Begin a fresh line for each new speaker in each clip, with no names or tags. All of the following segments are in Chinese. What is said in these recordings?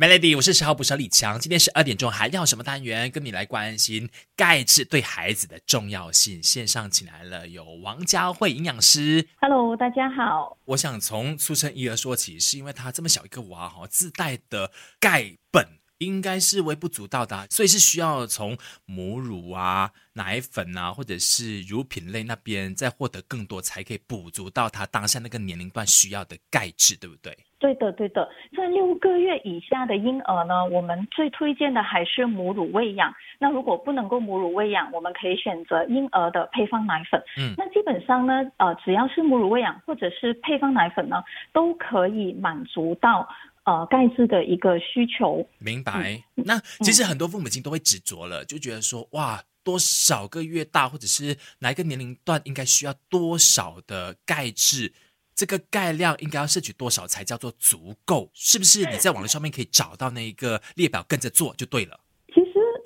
Melody，我是十号捕手李强。今天是二点钟还要什么单元？跟你来关心钙质对孩子的重要性。线上请来了有王佳慧营养师。
Hello，大家好。
我想从出生婴儿说起，是因为他这么小一个娃哈，自带的钙本应该是微不足道的啊、所以是需要从母乳啊、奶粉啊，或者是乳品类那边再获得更多，才可以补足到他当下那个年龄段需要的钙质，对不对？
对的，对的，在六个月以下的婴儿呢，我们最推荐的还是母乳喂养。那如果不能够母乳喂养，我们可以选择婴儿的配方奶粉。
嗯
那基本上呢，呃，只要是母乳喂养或者是配方奶粉呢，都可以满足到呃钙质的一个需求。
明白。那其实很多父母亲都会执着了，就觉得说，哇，多少个月大，或者是哪一个年龄段应该需要多少的钙质，这个钙量应该要摄取多少才叫做足够？是不是？你在网络上面可以找到那一个列表，跟着做就对了。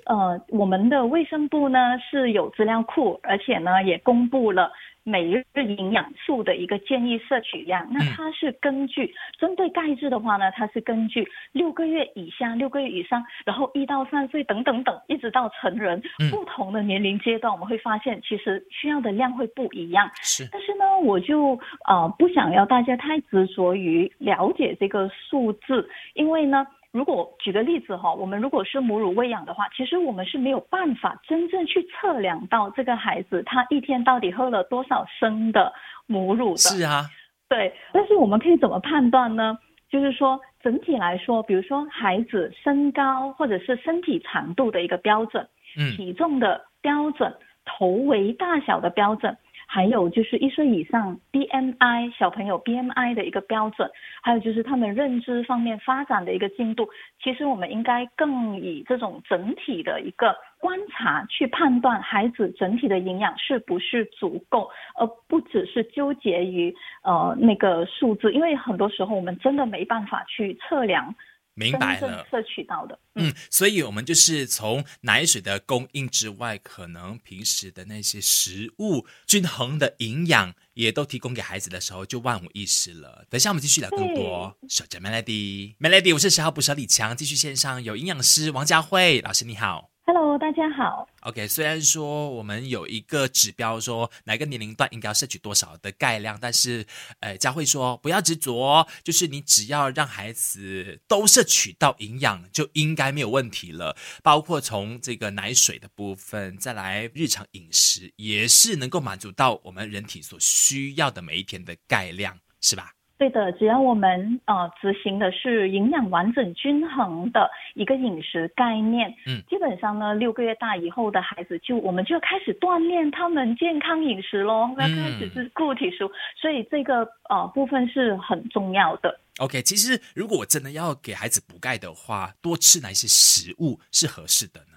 呃，我们的卫生部呢是有资料库，而且呢也公布了每日营养素的一个建议摄取量。那它是根据针对钙质的话呢，它是根据六个月以下、六个月以上，然后一到三岁等等等，一直到成人
嗯
不同的年龄阶段，我们会发现其实需要的量会不一样。
是，
但是呢，我就呃不想要大家太执着于了解这个数字，因为呢，如果举个例子哈，我们如果是母乳喂养的话，其实我们是没有办法真正去测量到这个孩子他一天到底喝了多少升的母乳的。
是啊，
对，但是我们可以怎么判断呢？就是说，整体来说，比如说孩子身高或者是身体长度的一个标准，
嗯，
体重的标准、头围大小的标准，还有就是一岁以上 BMI 小朋友 BMI 的一个标准，还有就是他们认知方面发展的一个进度。其实我们应该更以这种整体的一个观察去判断孩子整体的营养是不是足够，而不只是纠结于呃那个数字，因为很多时候我们真的没办法去测量
明白了。
摄取到的。
嗯，所以我们就是从奶水的供应之外，可能平时的那些食物均衡的营养也都提供给孩子的时候，就万无一失了。等一下我们继续聊更多。守着 Melody，Melody，我是十号捕手李强，继续线上有营养师王佳慧老师，你好。
大家好。
OK，虽然说我们有一个指标说哪个年龄段应该要摄取多少的钙量，但是，呃，佳慧说不要执着，就是你只要让孩子都摄取到营养，就应该没有问题了。包括从这个奶水的部分，再来日常饮食，也是能够满足到我们人体所需要的每一天的钙量，是吧？
对的，只要我们呃执行的是营养完整均衡的一个饮食概念，
嗯，
基本上呢，六个月大以后的孩子就我们就要开始锻炼他们健康饮食喽，要开始是固体食物，所以这个呃部分是很重要的。
OK，其实如果我真的要给孩子补钙的话，多吃哪些食物是合适的呢？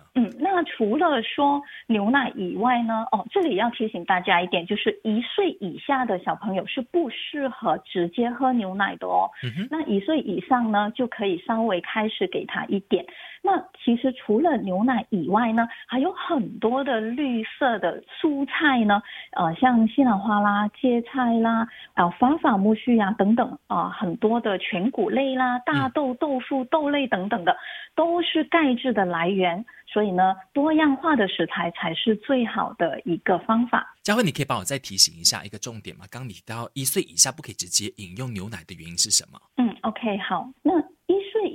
嗯，那除了说牛奶以外呢，哦，这里要提醒大家一点，就是一岁以下的小朋友是不适合直接喝牛奶的哦。
嗯，
那一岁以上呢，就可以稍微开始给他一点。那其实除了牛奶以外呢，还有很多的绿色的蔬菜呢，呃，像西兰花啦、芥菜啦、啊法法苜蓿呀等等啊、很多的全谷类啦、大豆、豆腐、豆类等等的，都是钙质的来源。所以呢，多样化的食材才是最好的一个方法。
佳慧，你可以帮我再提醒一下一个重点吗？刚刚你提到一岁以下不可以直接饮用牛奶的原因是什么？
嗯，OK，好。那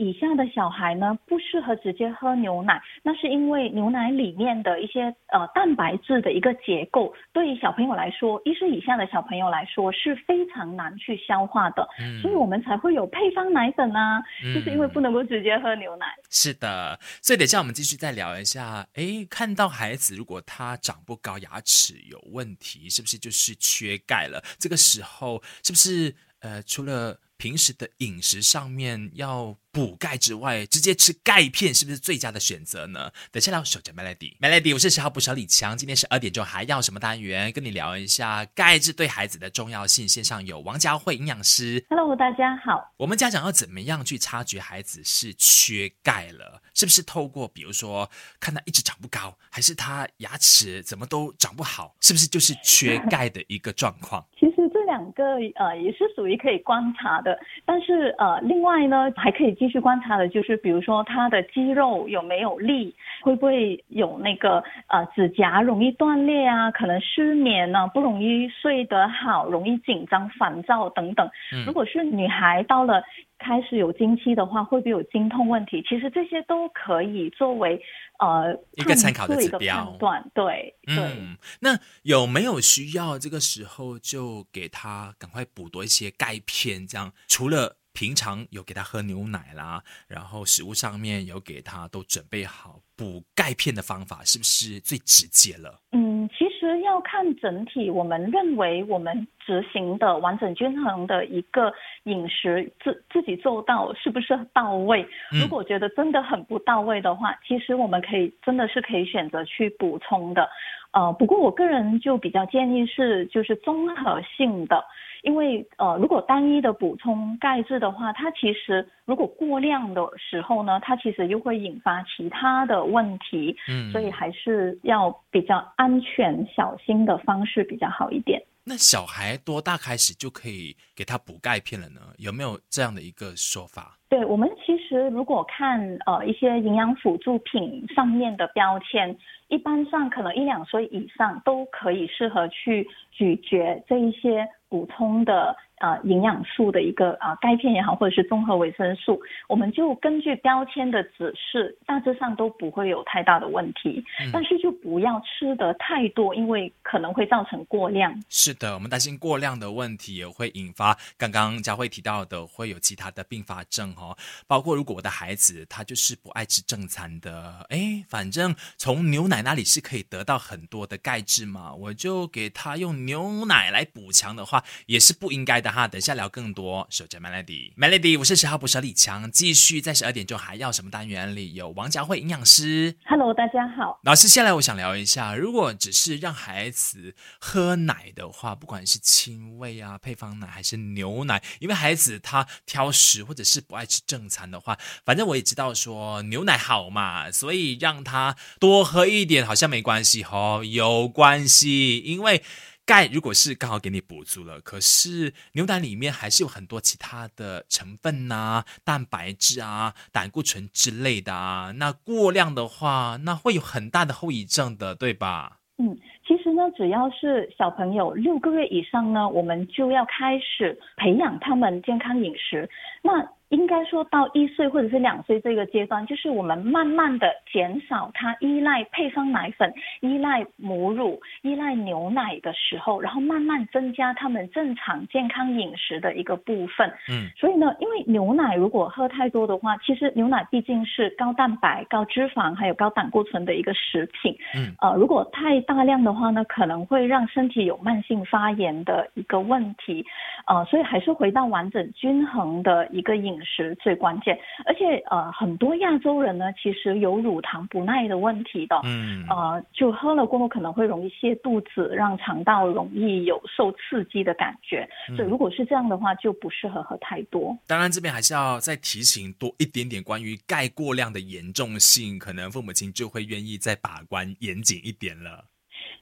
以下的小孩呢，不适合直接喝牛奶，那是因为牛奶里面的一些呃蛋白质的一个结构，对于小朋友来说，一岁以下的小朋友来说是非常难去消化的，
嗯
所以我们才会有配方奶粉啊，
嗯
就是因为不能够直接喝牛奶。
是的，所以等一下我们继续再聊一下。诶，看到孩子如果他长不高，牙齿有问题，是不是就是缺钙了？这个时候是不是呃，除了平时的饮食上面要补钙之外，直接吃钙片是不是最佳的选择呢？等一下聊守着 Melody，Melody，我是十号捕手李强，今天十二点钟还要什么单元？跟你聊一下钙质对孩子的重要性。线上有王佳慧营养师
，Hello，大家好。
我们家长要怎么样去察觉孩子是缺钙了？是不是透过比如说看他一直长不高，还是他牙齿怎么都长不好？是不是就是缺钙的一个状况？
其实这两个呃也是属于可以观察的，但是呃另外呢还可以继续观察的就是比如说他的肌肉有没有力，会不会有那个呃指甲容易断裂啊，可能失眠呢，不容易睡得好，容易紧张烦躁等等。如果是女孩到了。开始有经期的话，会不会有经痛问题？其实这些都可以作为呃
一个参考的指标。
判断对，
嗯，那有没有需要这个时候就给他赶快补多一些钙片？这样除了平常有给他喝牛奶啦，然后食物上面有给他都准备好补钙片的方法，是不是最直接了？
嗯，其实要看整体，我们认为我们。执行的完整均衡的一个饮食，自自己做到是不是到位？如果觉得真的很不到位的话，其实我们可以真的是可以选择去补充的。呃，不过我个人就比较建议是就是综合性的，因为呃，如果单一的补充钙质的话，它其实如果过量的时候呢，它其实又会引发其他的问题。嗯，所以还是要比较安全小心的方式比较好一点。
那小孩多大开始就可以给他补钙片了呢？有没有这样的一个说法？
对我们其实如果看呃一些营养辅助品上面的标签，一般上可能一两岁以上都可以适合去咀嚼这一些补充的。啊，营养素的一个啊，钙片也好，或者是综合维生素，我们就根据标签的指示，大致上都不会有太大的问题。但是就不要吃的太多，因为可能会造成过量。
是的，我们担心过量的问题也会引发刚刚佳慧提到的，会有其他的并发症哦。包括如果我的孩子他就是不爱吃正餐的，哎，反正从牛奶那里是可以得到很多的钙质嘛，我就给他用牛奶来补强的话，也是不应该的。哈，等下聊更多。守着 Melody，Melody，我是十号捕手李强，继续在十二点钟还要什么单元里有王佳慧营养师。
Hello，大家好。
老师，下来我想聊一下，如果只是让孩子喝奶的话，不管是亲喂啊、配方奶还是牛奶，因为孩子他挑食或者是不爱吃正餐的话，反正我也知道说牛奶好嘛，所以让他多喝一点好像没关系哦，有关系，因为。钙如果是刚好给你补足了，可是牛奶里面还是有很多其他的成分呐，蛋白质啊、胆固醇之类的啊，那过量的话，那会有很大的后遗症的，对吧？
嗯，其实呢，只要是小朋友六个月以上呢，我们就要开始培养他们健康饮食。那应该说到一岁或者是两岁这个阶段，就是我们慢慢的减少他依赖配方奶粉、依赖母乳、依赖牛奶的时候，然后慢慢增加他们正常健康饮食的一个部分。嗯，所以呢，因为牛奶如果喝太多的话，其实牛奶毕竟是高蛋白、高脂肪还有高胆固醇的一个食品。嗯，呃，如果太大量的话呢，可能会让身体有慢性发炎的一个问题。呃，所以还是回到完整均衡的一个饮。食最关键，而且呃，很多亚洲人呢，其实有乳糖不耐的问题的，嗯，呃，就喝了过后可能会容易泻肚子，让肠道容易有受刺激的感觉，所以如果是这样的话，就不适合喝太多。
当然，这边还是要再提醒多一点点关于钙过量的严重性，可能父母亲就会愿意再把关严谨一点了。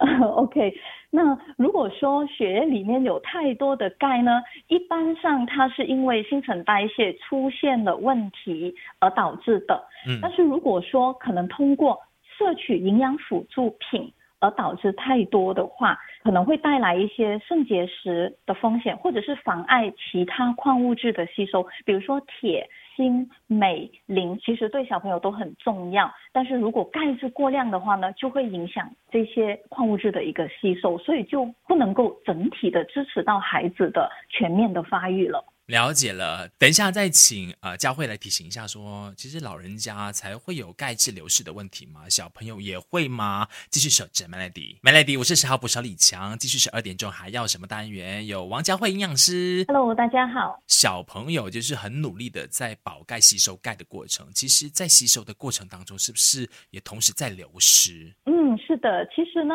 OK，那如果说血液里面有太多的钙呢，一般上它是因为新陈代谢出现了问题而导致的。嗯，但是如果说可能通过摄取营养辅助品而导致太多的话，可能会带来一些肾结石的风险，或者是妨碍其他矿物质的吸收，比如说铁。锌、镁、磷其实对小朋友都很重要，但是如果钙质过量的话呢，就会影响这些矿物质的一个吸收，所以就不能够整体的支持到孩子的全面的发育了。
了解了，等一下再请呃佳慧来提醒一下，说其实老人家才会有钙质流失的问题吗？小朋友也会吗？继续守着 Melody，Melody，我是十号补小李强，继续十二点钟还要什么单元？有王佳慧营养师
，Hello，大家好。
小朋友就是很努力的在保钙吸收钙的过程，其实，在吸收的过程当中，是不是也同时在流失？
嗯，是的，其实呢。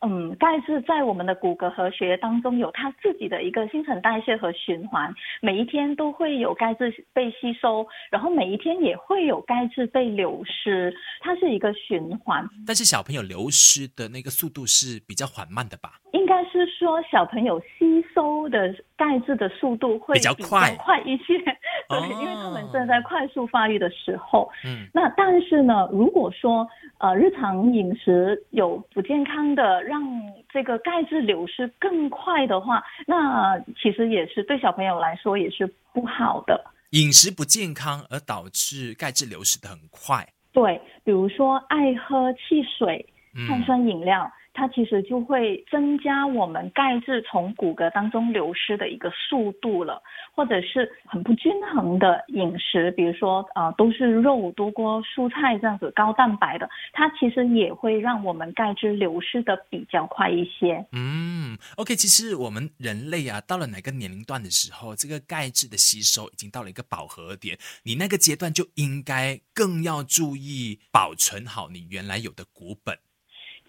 嗯，钙质在我们的骨骼和血液当中有它自己的一个新陈代谢和循环，每一天都会有钙质被吸收，然后每一天也会有钙质被流失，它是一个循环。
但是小朋友流失的那个速度是比较缓慢的吧？
应该是说小朋友吸收的钙质的速度会
比较快
快一些，对，
哦
因为他们正在快速发育的时候。
嗯，
那但是呢，如果说呃日常饮食有不健康的，让这个钙质流失更快的话，那其实也是对小朋友来说也是不好的。
饮食不健康而导致钙质流失的很快。
对，比如说爱喝汽水、碳
嗯，
酸饮料，它其实就会增加我们钙质从骨骼当中流失的一个速度了，或者是很不均衡的饮食，比如说呃都是肉多过蔬菜这样子高蛋白的，它其实也会让我们钙质流失的比较快一些。
嗯，OK，其实我们人类啊，到了哪个年龄段的时候，这个钙质的吸收已经到了一个饱和点，你那个阶段就应该更要注意保存好你原来有的骨本。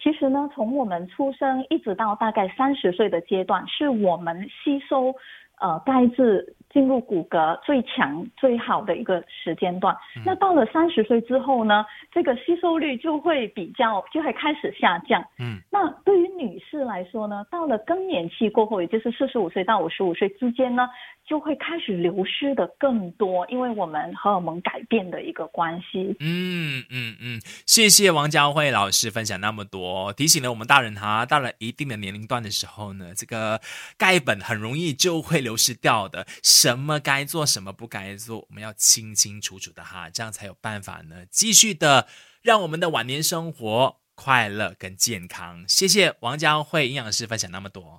其实呢，从我们出生一直到大概三十岁的阶段，是我们吸收呃钙质进入骨骼最强最好的一个时间段。那到了三十岁之后呢，这个吸收率就会比较就会开始下降。
嗯，
那对于女士来说呢，到了更年期过后，也就是四十五岁到五十五岁之间呢，就会开始流失的更多，因为我们荷尔蒙改变的一个关系。
嗯嗯嗯，谢谢王佳慧老师分享那么多，提醒了我们大人哈，到了一定的年龄段的时候呢，这个钙本很容易就会流失掉的。什么该做，什么不该做，我们要清清楚楚的哈，这样才有办法呢，继续的让我们的晚年生活快乐跟健康。谢谢王佳慧营养师分享那么多。